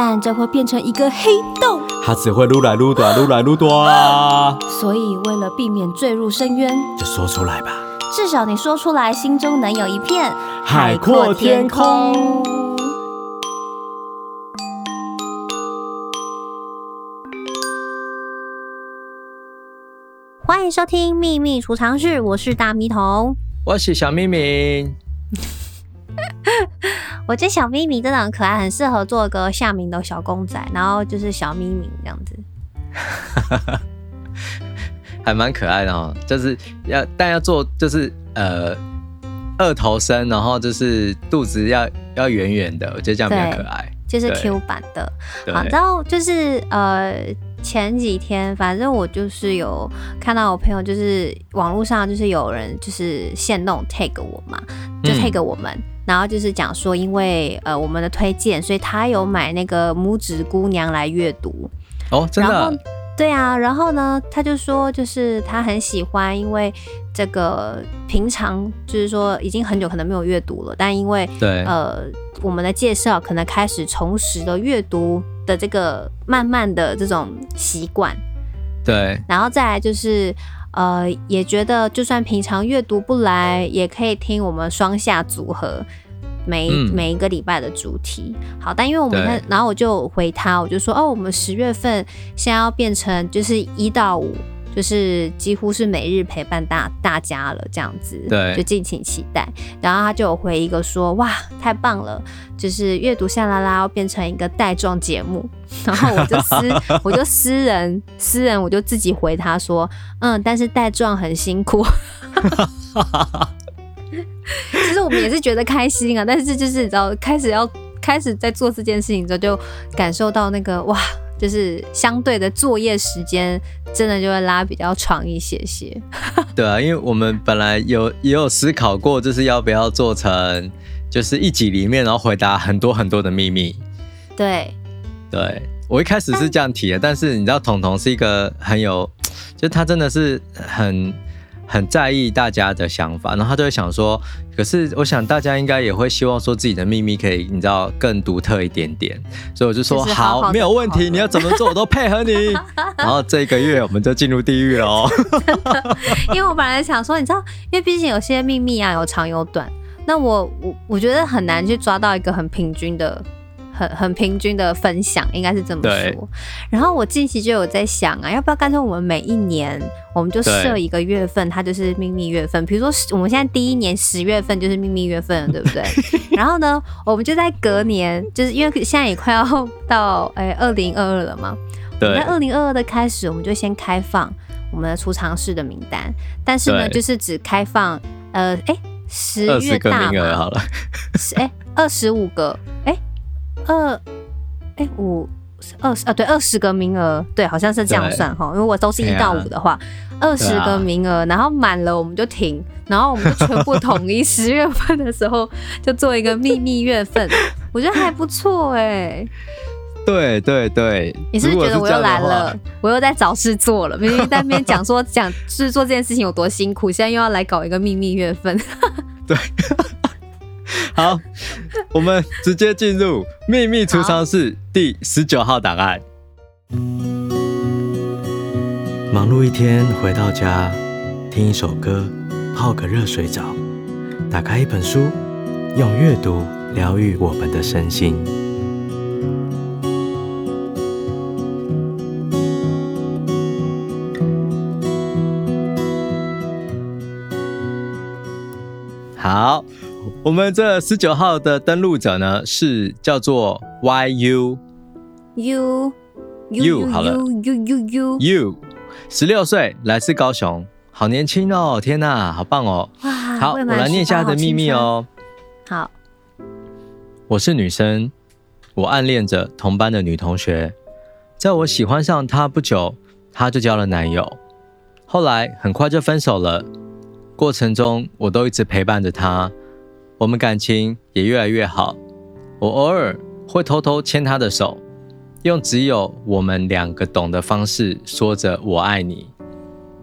但这会变成一个黑洞，它只会撸来撸短，撸来撸短。所以为了避免坠入深渊，就说出来吧。至少你说出来，心中能有一片海阔天空。欢迎收听秘密储藏室，我是大咪童。我是小咪咪，我觉得小咪咪真的很可爱，很适合做一个夏明的小公仔，然后就是小咪咪这样子，还蛮可爱的哦。就是要但要做就是呃二头身，然后就是肚子要要圆圆的，我觉得这样比较可爱，就是 Q 版的。好，然后就是呃。前几天，反正我就是有看到我朋友，就是网络上就是有人就是现弄 tag 我嘛，就 tag 我们，嗯、然后就是讲说，因为呃我们的推荐，所以他有买那个拇指姑娘来阅读。哦，真的？对啊，然后呢，他就说就是他很喜欢，因为这个平常就是说已经很久可能没有阅读了，但因为对呃我们的介绍，可能开始重拾了阅读。的这个慢慢的这种习惯，对，然后再来就是，呃，也觉得就算平常阅读不来，也可以听我们双下组合每、嗯、每一个礼拜的主题。好，但因为我们在，然后我就回他，我就说，哦，我们十月份现在要变成就是一到五。就是几乎是每日陪伴大大家了，这样子，对，就敬请期待。然后他就有回一个说：“哇，太棒了！就是阅读下拉拉要变成一个带状节目。”然后我就私，我就私人私人，我就自己回他说：“嗯，但是带状很辛苦。”其实我们也是觉得开心啊，但是就是你知道，开始要开始在做这件事情之后，就感受到那个哇。就是相对的作业时间，真的就会拉比较长一些些。对啊，因为我们本来有也有思考过，就是要不要做成，就是一集里面，然后回答很多很多的秘密。对，对我一开始是这样提的，但是你知道，彤彤是一个很有，就他真的是很。很在意大家的想法，然后他就会想说，可是我想大家应该也会希望说自己的秘密可以，你知道更独特一点点，所以我就说好，没有问题，你要怎么做我都配合你。然后这个月我们就进入地狱了哦。因为我本来想说，你知道，因为毕竟有些秘密啊有长有短，那我我我觉得很难去抓到一个很平均的。很很平均的分享，应该是这么说。然后我近期就有在想啊，要不要干脆我们每一年我们就设一个月份，它就是秘密月份。比如说我们现在第一年十月份就是秘密月份，对不对？然后呢，我们就在隔年，就是因为现在也快要到哎二零二二了嘛。对。在二零二二的开始，我们就先开放我们的储藏室的名单，但是呢，就是只开放呃哎十月大嘛，好了，诶二十五个诶。二，哎、欸、五二十啊，对，二十个名额，对，好像是这样算哈。如果都是一到五的话，二十、啊、个名额，啊、然后满了我们就停，然后我们就全部统一 十月份的时候就做一个秘密月份，我觉得还不错哎、欸。对对对，你是不是觉得我又来了？我又在找事做了，明明在那边讲说讲是做这件事情有多辛苦，现在又要来搞一个秘密月份。对。好，我们直接进入秘密储藏室第十九号档案。忙碌一天回到家，听一首歌，泡个热水澡，打开一本书，用阅读疗愈我们的身心。我们这十九号的登录者呢，是叫做 YU U U 好了 U U U U 十六岁，来自高雄，好年轻哦！天哪，好棒哦！哇，好，我来念一下他的秘密哦。好，我是女生，我暗恋着同班的女同学，在我喜欢上她不久，她就交了男友，后来很快就分手了。过程中我都一直陪伴着他，我们感情也越来越好。我偶尔会偷偷牵他的手，用只有我们两个懂的方式说着“我爱你”。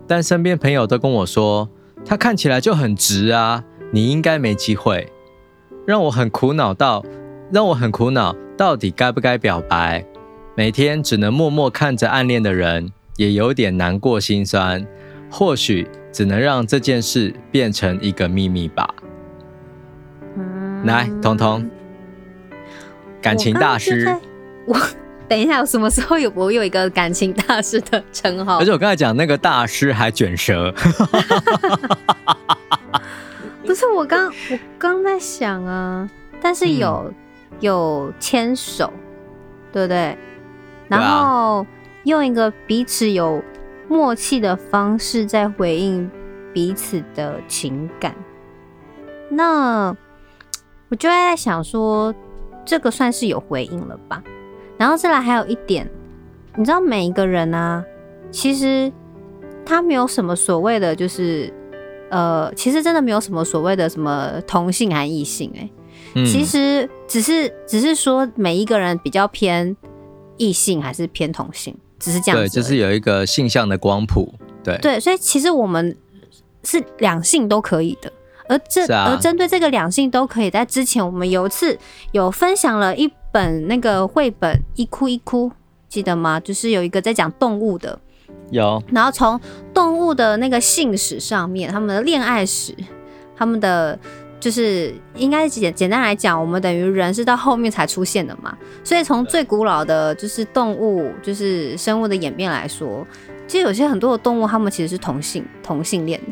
但身边朋友都跟我说，他看起来就很直啊，你应该没机会。让我很苦恼到，让我很苦恼，到底该不该表白？每天只能默默看着暗恋的人，也有点难过心酸。或许只能让这件事变成一个秘密吧。嗯、来，彤彤，感情大师。我，我 等一下，我什么时候有我有一个感情大师的称号？而且我刚才讲那个大师还卷舌。不是我刚我刚在想啊，但是有、嗯、有牵手，对不对？然后用一个彼此有默契的方式在回应彼此的情感，那我就在想说，这个算是有回应了吧？然后再来还有一点，你知道每一个人啊，其实他没有什么所谓的，就是呃，其实真的没有什么所谓的什么同性还异性哎、其实只是只是说每一个人比较偏。异性还是偏同性，只是这样子。对，就是有一个性向的光谱。对对，所以其实我们是两性都可以的。而这、啊、而针对这个两性都可以，在之前我们有一次有分享了一本那个绘本《一哭一哭》，记得吗？就是有一个在讲动物的，有。然后从动物的那个性史上面，他们的恋爱史，他们的。就是应该简简单来讲，我们等于人是到后面才出现的嘛，所以从最古老的就是动物，就是生物的演变来说，其实有些很多的动物，它们其实是同性同性恋的。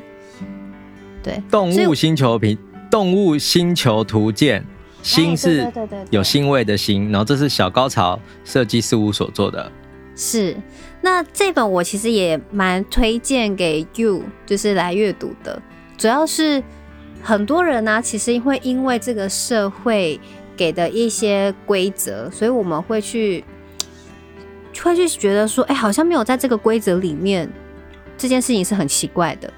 对，动物星球图，动物星球图鉴，星是有星味的星，然后这是小高潮设计事务所做的。是，那这本我其实也蛮推荐给 you，就是来阅读的，主要是。很多人呢、啊，其实会因为这个社会给的一些规则，所以我们会去会去觉得说，哎，好像没有在这个规则里面，这件事情是很奇怪的。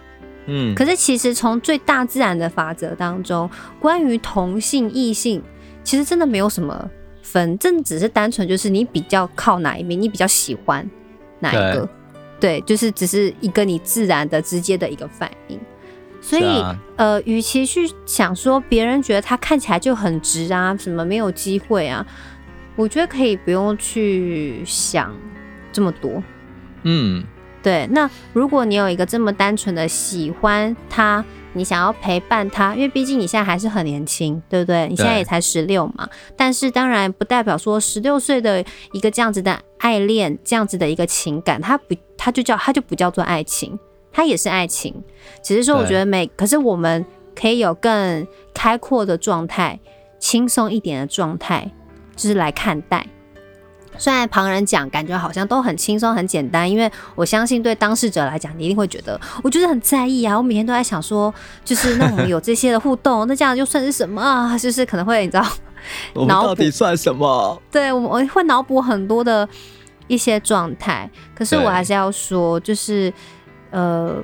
嗯，可是其实从最大自然的法则当中，关于同性异性，其实真的没有什么分，这只是单纯就是你比较靠哪一面，你比较喜欢哪一个，对，对，就是只是一个你自然的直接的一个反应。所以，啊、呃，与其去想说别人觉得他看起来就很直啊，什么没有机会啊，我觉得可以不用去想这么多。嗯，对。那如果你有一个这么单纯的喜欢他，你想要陪伴他，因为毕竟你现在还是很年轻，对不对？你现在也才十六嘛。但是当然不代表说十六岁的一个这样子的爱恋，这样子的一个情感，它不，它就叫它就不叫做爱情。它也是爱情，只是说我觉得每，可是我们可以有更开阔的状态，轻松一点的状态，就是来看待。虽然旁人讲感觉好像都很轻松很简单，因为我相信对当事者来讲，你一定会觉得，我觉得很在意啊。我每天都在想说，就是那我们有这些的互动，那这样就算是什么啊？就是可能会你知道，我们到底算什么？对，我们我会脑补很多的一些状态。可是我还是要说，就是。呃，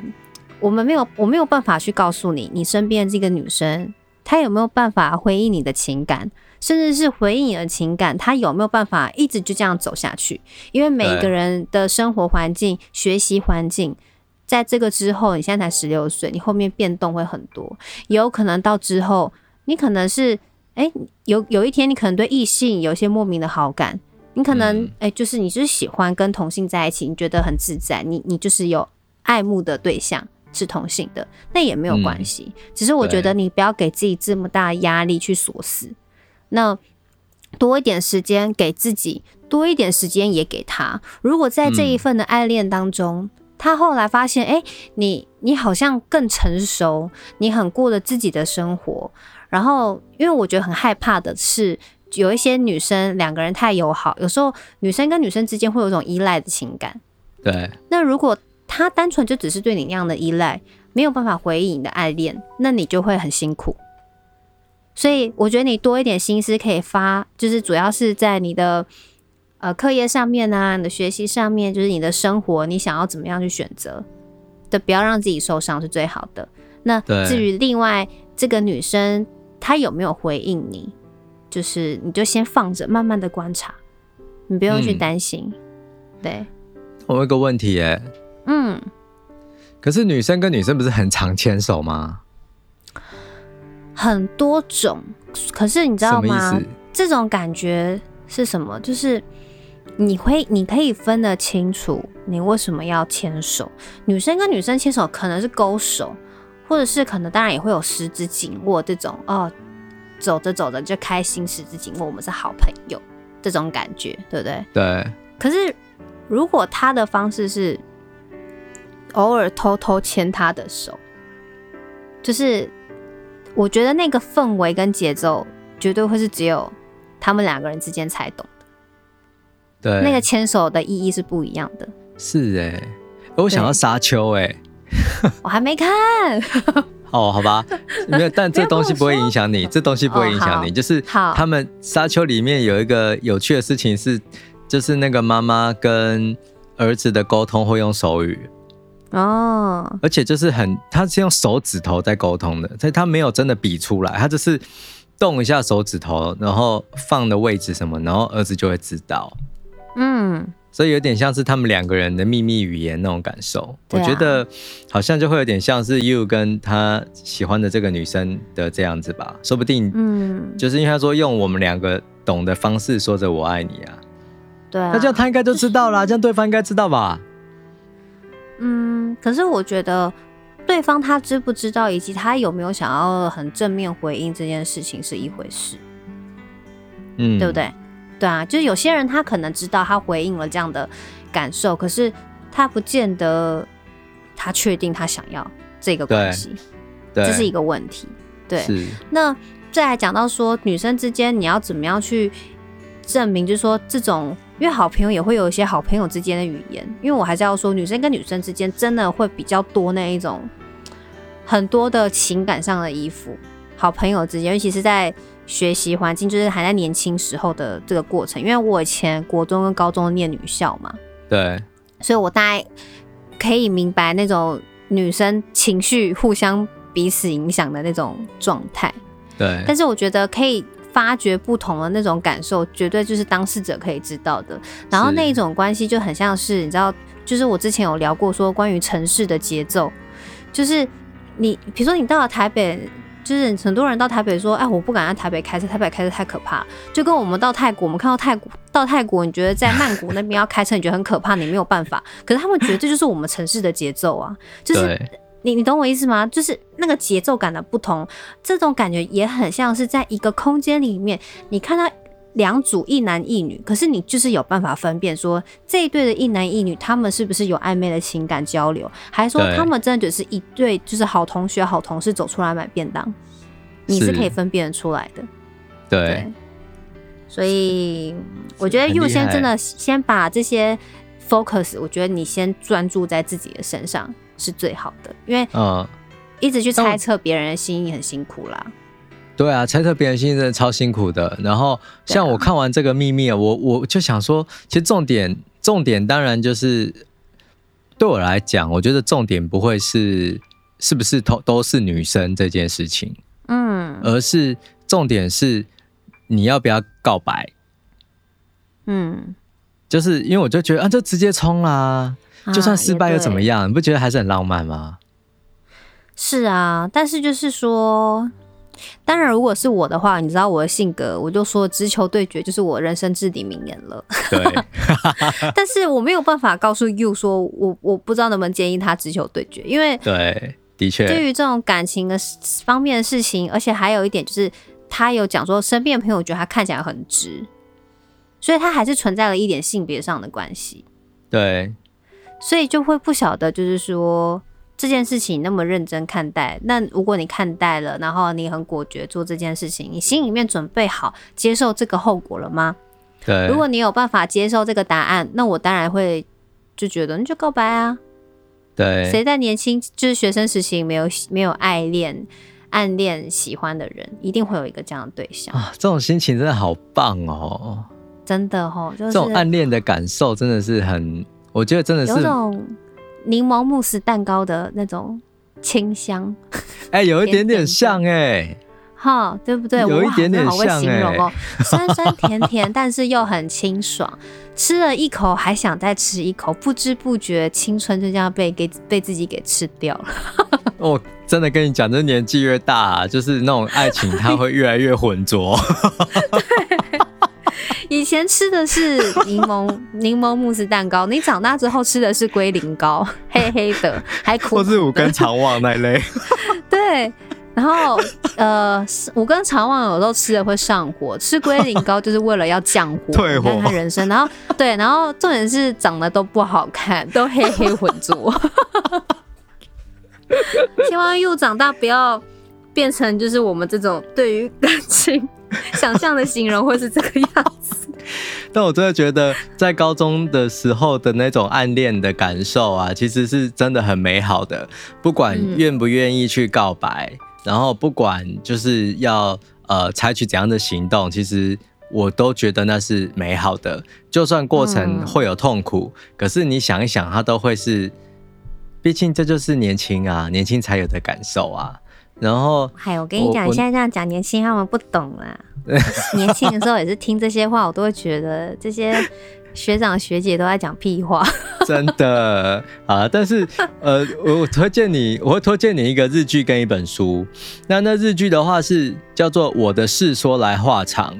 我们没有，我没有办法去告诉你，你身边这个女生，她有没有办法回应你的情感，甚至是回应你的情感，他有没有办法一直就这样走下去？因为每个人的生活环境、学习环境，在这个之后，你现在才十六岁，你后面变动会很多，也有可能到之后，你可能是，哎，有有一天你可能对异性有一些莫名的好感，你可能，哎、嗯，就是你就是喜欢跟同性在一起，你觉得很自在，你你就是有。爱慕的对象是同性的，那也没有关系。嗯、只是我觉得你不要给自己这么大压力去锁死，那多一点时间给自己，多一点时间也给他。如果在这一份的爱恋当中，嗯、他后来发现，哎、欸，你你好像更成熟，你很过了自己的生活。然后，因为我觉得很害怕的是，有一些女生两个人太友好，有时候女生跟女生之间会有一种依赖的情感。对，那如果。他单纯就只是对你那样的依赖，没有办法回应你的爱恋，那你就会很辛苦。所以我觉得你多一点心思可以发，就是主要是在你的呃课业上面啊，你的学习上面，就是你的生活，你想要怎么样去选择的，不要让自己受伤是最好的。那至于另外这个女生她有没有回应你，就是你就先放着，慢慢的观察，你不用去担心。嗯、对，我有一个问题耶，嗯，可是女生跟女生不是很常牵手吗？很多种，可是你知道吗？这种感觉是什么？就是你会，你可以分得清楚，你为什么要牵手。女生跟女生牵手可能是勾手，或者是可能当然也会有十指紧握这种哦，走着走着就开心，十指紧握，我们是好朋友这种感觉，对不对？对。可是如果他的方式是偶尔偷偷牵他的手，就是。我觉得那个氛围跟节奏绝对会是只有他们两个人之间才懂的。对，那个牵手的意义是不一样的。是哎、欸，我想要沙丘哎，我还没看。哦，好吧，没有，但这东西不会影响你，这东西不会影响你。哦、就是他们沙丘里面有一个有趣的事情是，就是那个妈妈跟儿子的沟通会用手语。哦，而且就是很，他是用手指头在沟通的，所以他没有真的比出来，他就是动一下手指头，然后放的位置什么，然后儿子就会知道。嗯，所以有点像是他们两个人的秘密语言那种感受。啊、我觉得好像就会有点像是 you 跟他喜欢的这个女生的这样子吧，说不定，嗯，就是因为他说用我们两个懂的方式说着我爱你啊，对啊，那这样他应该就知道啦，这样对方应该知道吧。嗯，可是我觉得对方他知不知道，以及他有没有想要很正面回应这件事情是一回事，嗯，对不对？对啊，就是有些人他可能知道他回应了这样的感受，可是他不见得他确定他想要这个关系，对，这是一个问题。对，那再来讲到说女生之间你要怎么样去证明，就是说这种。因为好朋友也会有一些好朋友之间的语言，因为我还是要说，女生跟女生之间真的会比较多那一种很多的情感上的依附。好朋友之间，尤其是在学习环境，就是还在年轻时候的这个过程。因为我以前国中跟高中念女校嘛，对，所以我大概可以明白那种女生情绪互相彼此影响的那种状态。对，但是我觉得可以。发掘不同的那种感受，绝对就是当事者可以知道的。然后那一种关系就很像是，你知道，就是我之前有聊过说关于城市的节奏，就是你比如说你到了台北，就是很多人到台北说，哎，我不敢在台北开车，台北开车太可怕。就跟我们到泰国，我们看到泰国到泰国，你觉得在曼谷那边要开车，你觉得很可怕，你没有办法。可是他们觉得这就是我们城市的节奏啊，就是。你你懂我意思吗？就是那个节奏感的不同，这种感觉也很像是在一个空间里面，你看到两组一男一女，可是你就是有办法分辨说这一对的一男一女，他们是不是有暧昧的情感交流，还是说他们真的只是一对就是好同学、好同事走出来买便当，你是可以分辨得出来的。对，对，所以我觉得 you 先真的先把这些 focus，我觉得你先专注在自己的身上。是最好的，因为嗯，一直去猜测别人的心意很辛苦啦。对啊，猜测别人心意真的超辛苦的。然后像我看完这个秘密啊，我我就想说，其实重点重点当然就是对我来讲，我觉得重点不会是是不是都都是女生这件事情，嗯，而是重点是你要不要告白，嗯，就是因为我就觉得啊，就直接冲啦。就算失败又怎么样？你不觉得还是很浪漫吗？是啊，但是就是说，当然，如果是我的话，你知道我的性格，我就说直球对决就是我人生至理名言了。对，但是我没有办法告诉 you 说我我不知道能不能建议他直球对决，因为对，的确，对于这种感情的方面的事情，而且还有一点就是，他有讲说身边的朋友觉得他看起来很直，所以他还是存在了一点性别上的关系。对。所以就会不晓得，就是说这件事情那么认真看待。那如果你看待了，然后你很果决做这件事情，你心里面准备好接受这个后果了吗？对。如果你有办法接受这个答案，那我当然会就觉得你就告白啊。对。谁在年轻就是学生时期没有没有爱恋、暗恋、喜欢的人，一定会有一个这样的对象啊。这种心情真的好棒哦。真的哦，就是这种暗恋的感受真的是很，我觉得真的是有种柠檬慕斯蛋糕的那种清香，哎、欸，有一点点像哎、欸，哈，对不对？有一点点像、欸、好会形容哦，酸酸甜甜，但是又很清爽，吃了一口还想再吃一口，不知不觉青春就这样被给被自己给吃掉了。我 真的跟你讲，这年纪越大、啊，就是那种爱情，它会越来越浑浊。对，以前吃的是柠檬 柠檬慕斯蛋糕，你长大之后吃的是龟苓膏，黑黑的，还苦，苦。或是五根肠旺那类。对，然后呃，五根肠旺有时候吃了会上火，吃龟苓膏就是为了要降火，退火。你看人生，然后对，然后重点是长得都不好看，都黑黑浑浊。希望又长大不要变成就是我们这种对于感情 想象的形容会是这个样子。但我真的觉得在高中的时候的那种暗恋的感受啊，其实是真的很美好的。不管愿不愿意去告白，然后不管就是要呃采取怎样的行动，其实我都觉得那是美好的。就算过程会有痛苦，可是你想一想，它都会是。毕竟这就是年轻啊，年轻才有的感受啊。然后，嗨，我跟你讲，你现在这样讲年轻，他们不懂啦。年轻的时候也是听这些话，我都会觉得这些学长学姐都在讲屁话。真的啊，但是呃，我推荐你，我会推荐你一个日剧跟一本书。那那日剧的话是叫做《我的事说来话长》。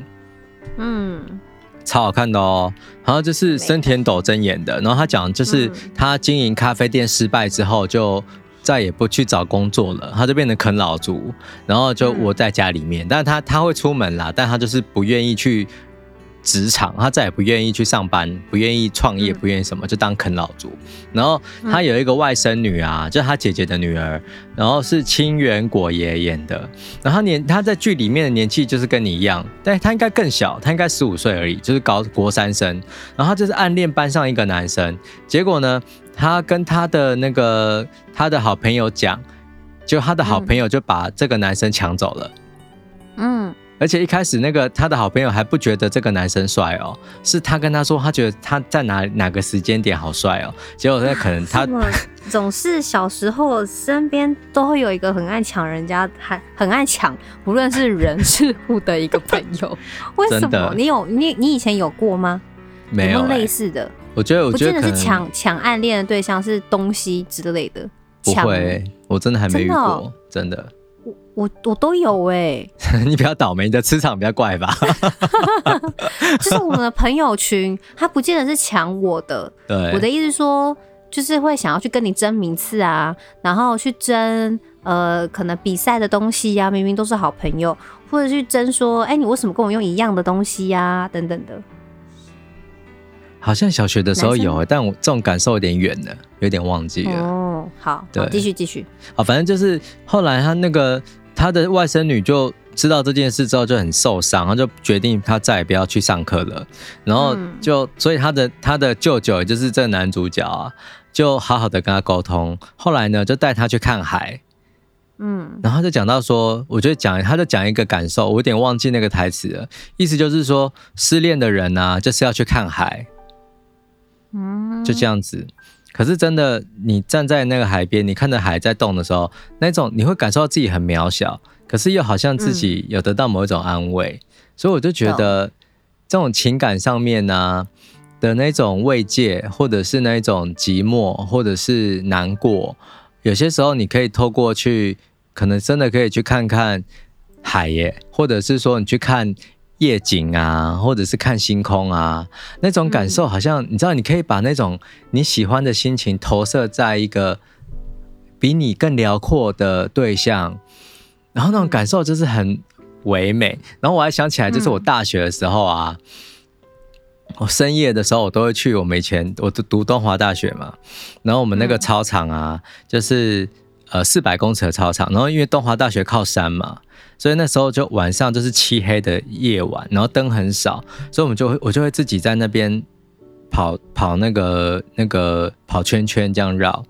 嗯。超好看的哦，然后就是森田斗真演的，然后他讲就是他经营咖啡店失败之后，就再也不去找工作了，他就变成啃老族，然后就窝在家里面，但是他他会出门啦，但他就是不愿意去。职场，他再也不愿意去上班，不愿意创业，不愿意什么，就当啃老族。然后他有一个外甥女啊，就是他姐姐的女儿，然后是清原果爷演的。然后年他在剧里面的年纪就是跟你一样，但他应该更小，他应该十五岁而已，就是高国三生。然后他就是暗恋班上一个男生，结果呢，他跟他的那个他的好朋友讲，就他的好朋友就把这个男生抢走了。嗯。而且一开始那个他的好朋友还不觉得这个男生帅哦，是他跟他说他觉得他在哪哪个时间点好帅哦，结果那可能他总 是小时候身边都会有一个很爱抢人家，还很爱抢，无论是人是物的一个朋友。为什么？你有你你以前有过吗？没有，有没有类似的。我觉得我觉得是抢抢暗恋的对象是东西之类的。不会，我真的还没遇过，真的。我我我都有哎、欸，你比较倒霉，你的磁场比较怪吧？就是我们的朋友群，他不见得是抢我的。对，我的意思说，就是会想要去跟你争名次啊，然后去争呃，可能比赛的东西呀、啊，明明都是好朋友，或者去争说，哎、欸，你为什么跟我用一样的东西呀、啊，等等的。好像小学的时候有，但我这种感受有点远了，有点忘记了。哦，好，对，继续继续。好，反正就是后来他那个他的外甥女就知道这件事之后就很受伤，他就决定他再也不要去上课了。然后就所以他的他的舅舅也就是这个男主角啊，就好好的跟他沟通。后来呢，就带他去看海。嗯，然后就讲到说，我觉得讲他就讲一个感受，我有点忘记那个台词了。意思就是说，失恋的人呢、啊，就是要去看海。嗯，就这样子。可是真的，你站在那个海边，你看着海在动的时候，那种你会感受到自己很渺小，可是又好像自己有得到某一种安慰。嗯、所以我就觉得，这种情感上面呢、啊、的那种慰藉，或者是那种寂寞，或者是难过，有些时候你可以透过去，可能真的可以去看看海耶，或者是说你去看。夜景啊，或者是看星空啊，那种感受好像、嗯、你知道，你可以把那种你喜欢的心情投射在一个比你更辽阔的对象，然后那种感受就是很唯美。然后我还想起来，就是我大学的时候啊，嗯、我深夜的时候我都会去我们以前我读东华大学嘛，然后我们那个操场啊，就是呃四百公尺的操场，然后因为东华大学靠山嘛。所以那时候就晚上就是漆黑的夜晚，然后灯很少，所以我们就会我就会自己在那边跑跑那个那个跑圈圈这样绕，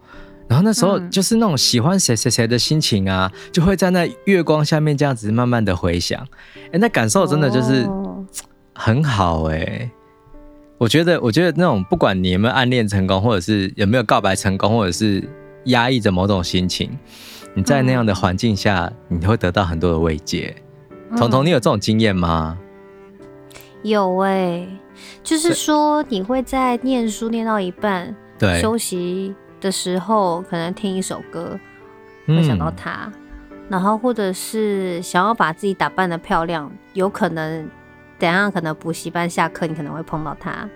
然后那时候就是那种喜欢谁谁谁的心情啊，就会在那月光下面这样子慢慢的回想，哎，那感受真的就是很好哎、欸，我觉得，我觉得那种不管你有没有暗恋成功，或者是有没有告白成功，或者是压抑着某种心情，你在那样的环境下，嗯、你会得到很多的慰藉。彤彤，你有这种经验吗？有哎、欸，就是说你会在念书念到一半，对，休息的时候可能听一首歌，会想到他。嗯然后，或者是想要把自己打扮得漂亮，有可能等下可能补习班下课，你可能会碰到他。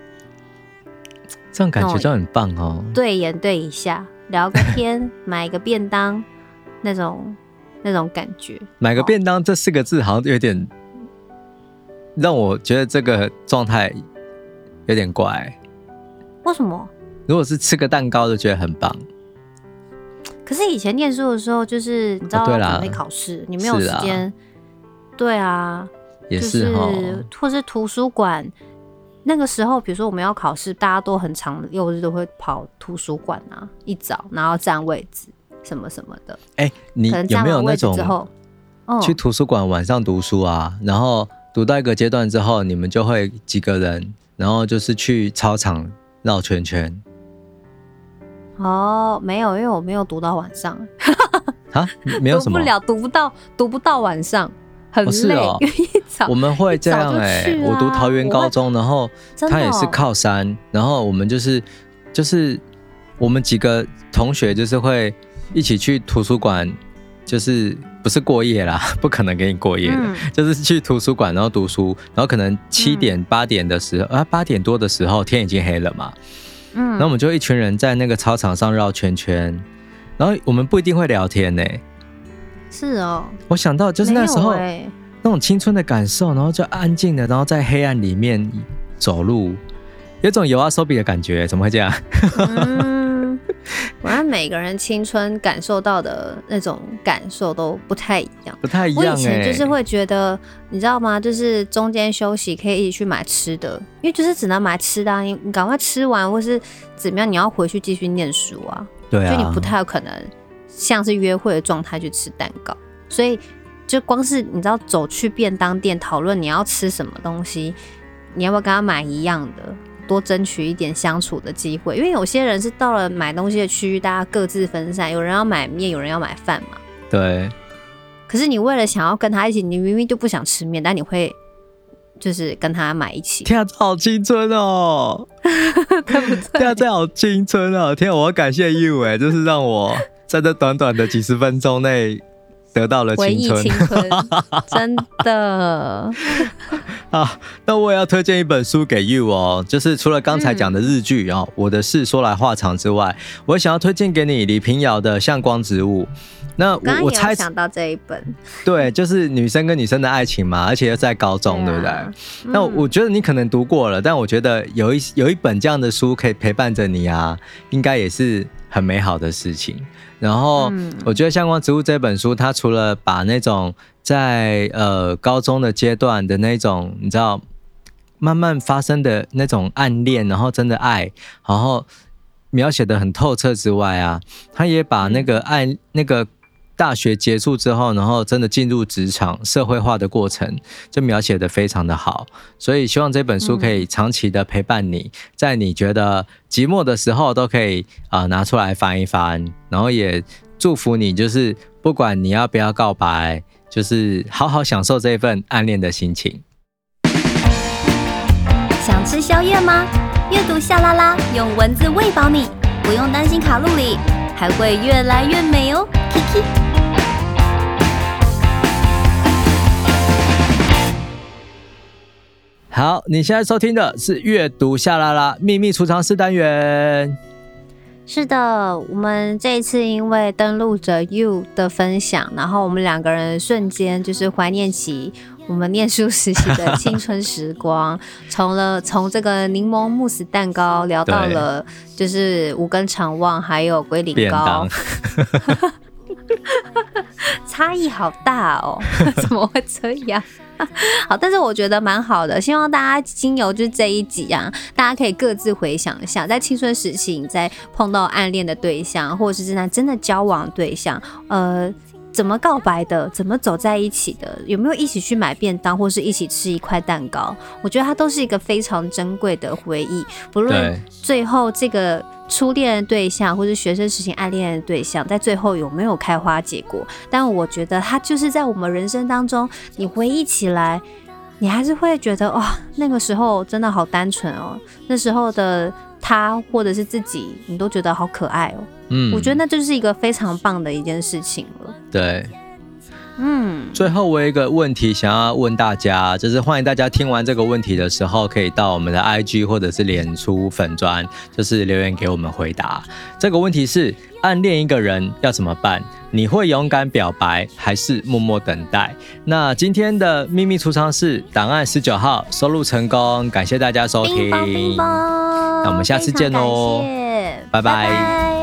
这种感觉就很棒哦。对眼对一下，聊个天，买一个便当，那种那种感觉。买个便当这四个字好像有点让我觉得这个状态有点怪。为什么？如果是吃个蛋糕，就觉得很棒。可是以前念书的时候，就是你知道准备考试，你没有时间。对啊，也是哈。或是图书馆那个时候，比如说我们要考试，大家都很常六日都会跑图书馆啊，一早然后占位置什么什么的。哎，你有没有那种去图书馆晚上读书啊？然后读到一个阶段之后，你们就会几个人，然后就是去操场绕圈圈。哦，没有，因为我没有读到晚上。啊，没有什么，读不了，读不到，读不到晚上，很累。哦哦、我们会这样哎、欸，我读桃园高中，然后他也是靠山，然后我们就是就是我们几个同学就是会一起去图书馆，就是不是过夜啦，不可能给你过夜的，嗯、就是去图书馆然后读书，然后可能七点八、嗯、点的时候啊，八点多的时候天已经黑了嘛。嗯，那我们就一群人在那个操场上绕圈圈，然后我们不一定会聊天呢。是哦，我想到就是那时候那种青春的感受，然后就安静的，然后在黑暗里面走路，有种 YOASOBI 的感觉，怎么会这样？嗯我看每个人青春感受到的那种感受都不太一样，不太一样、欸。我以前就是会觉得，你知道吗？就是中间休息可以一起去买吃的，因为就是只能买吃的、啊，你你赶快吃完或是怎么样，你要回去继续念书啊。对啊，就你不太有可能像是约会的状态去吃蛋糕，所以就光是你知道走去便当店讨论你要吃什么东西，你要不要跟他买一样的？多争取一点相处的机会，因为有些人是到了买东西的区域，大家各自分散，有人要买面，有人要买饭嘛。对。可是你为了想要跟他一起，你明明就不想吃面，但你会就是跟他买一起。天啊，好青春哦！对不对？天啊，这好青春哦！天啊，我要感谢 you 哎，就是让我在这短短的几十分钟内。得到了青春，青春 真的 啊！那我也要推荐一本书给 you 哦，就是除了刚才讲的日剧啊、嗯，我的事说来话长之外，我想要推荐给你李平遥的《向光植物》。那我我猜想到这一本，对，就是女生跟女生的爱情嘛，而且又在高中，对，不对、嗯？那我觉得你可能读过了，但我觉得有一有一本这样的书可以陪伴着你啊，应该也是很美好的事情。然后，我觉得《相关植物》这本书，它除了把那种在呃高中的阶段的那种，你知道，慢慢发生的那种暗恋，然后真的爱，然后描写的很透彻之外啊，他也把那个爱那个。大学结束之后，然后真的进入职场社会化的过程，就描写得非常的好。所以希望这本书可以长期的陪伴你，在你觉得寂寞的时候，都可以啊、拿出来翻一翻。然后也祝福你，就是不管你要不要告白，就是好好享受这份暗恋的心情。想吃宵夜吗？阅读夏拉拉，用文字喂饱你，不用担心卡路里，还会越来越美哦。好，你现在收听的是阅读夏拉拉秘密储藏室单元。是的，我们这一次因为登录着 You 的分享，然后我们两个人瞬间就是怀念起我们念书时期的青春时光，从了从这个柠檬慕斯蛋糕聊到了就是五根肠旺，还有龟苓膏。差异好大哦，怎么会这样？好，但是我觉得蛮好的，希望大家经由就是这一集啊，大家可以各自回想一下，在青春时期你在碰到暗恋的对象，或者是正在真的交往对象，呃。怎么告白的，怎么走在一起的，有没有一起去买便当，或是一起吃一块蛋糕？我觉得它都是一个非常珍贵的回忆。不论最后这个初恋的对象，或是学生时期暗恋的对象，在最后有没有开花结果，但我觉得它就是在我们人生当中，你回忆起来。你还是会觉得哇，那个时候真的好单纯哦。那时候的他或者是自己，你都觉得好可爱哦。嗯，我觉得那就是一个非常棒的一件事情了。对，嗯。最后我有一个问题想要问大家，就是欢迎大家听完这个问题的时候，可以到我们的 IG 或者是脸书粉砖，就是留言给我们回答。这个问题是。暗恋一个人要怎么办？你会勇敢表白，还是默默等待？那今天的秘密储藏室档案十九号收录成功，感谢大家收听。那我们下次见喽，拜拜。拜拜。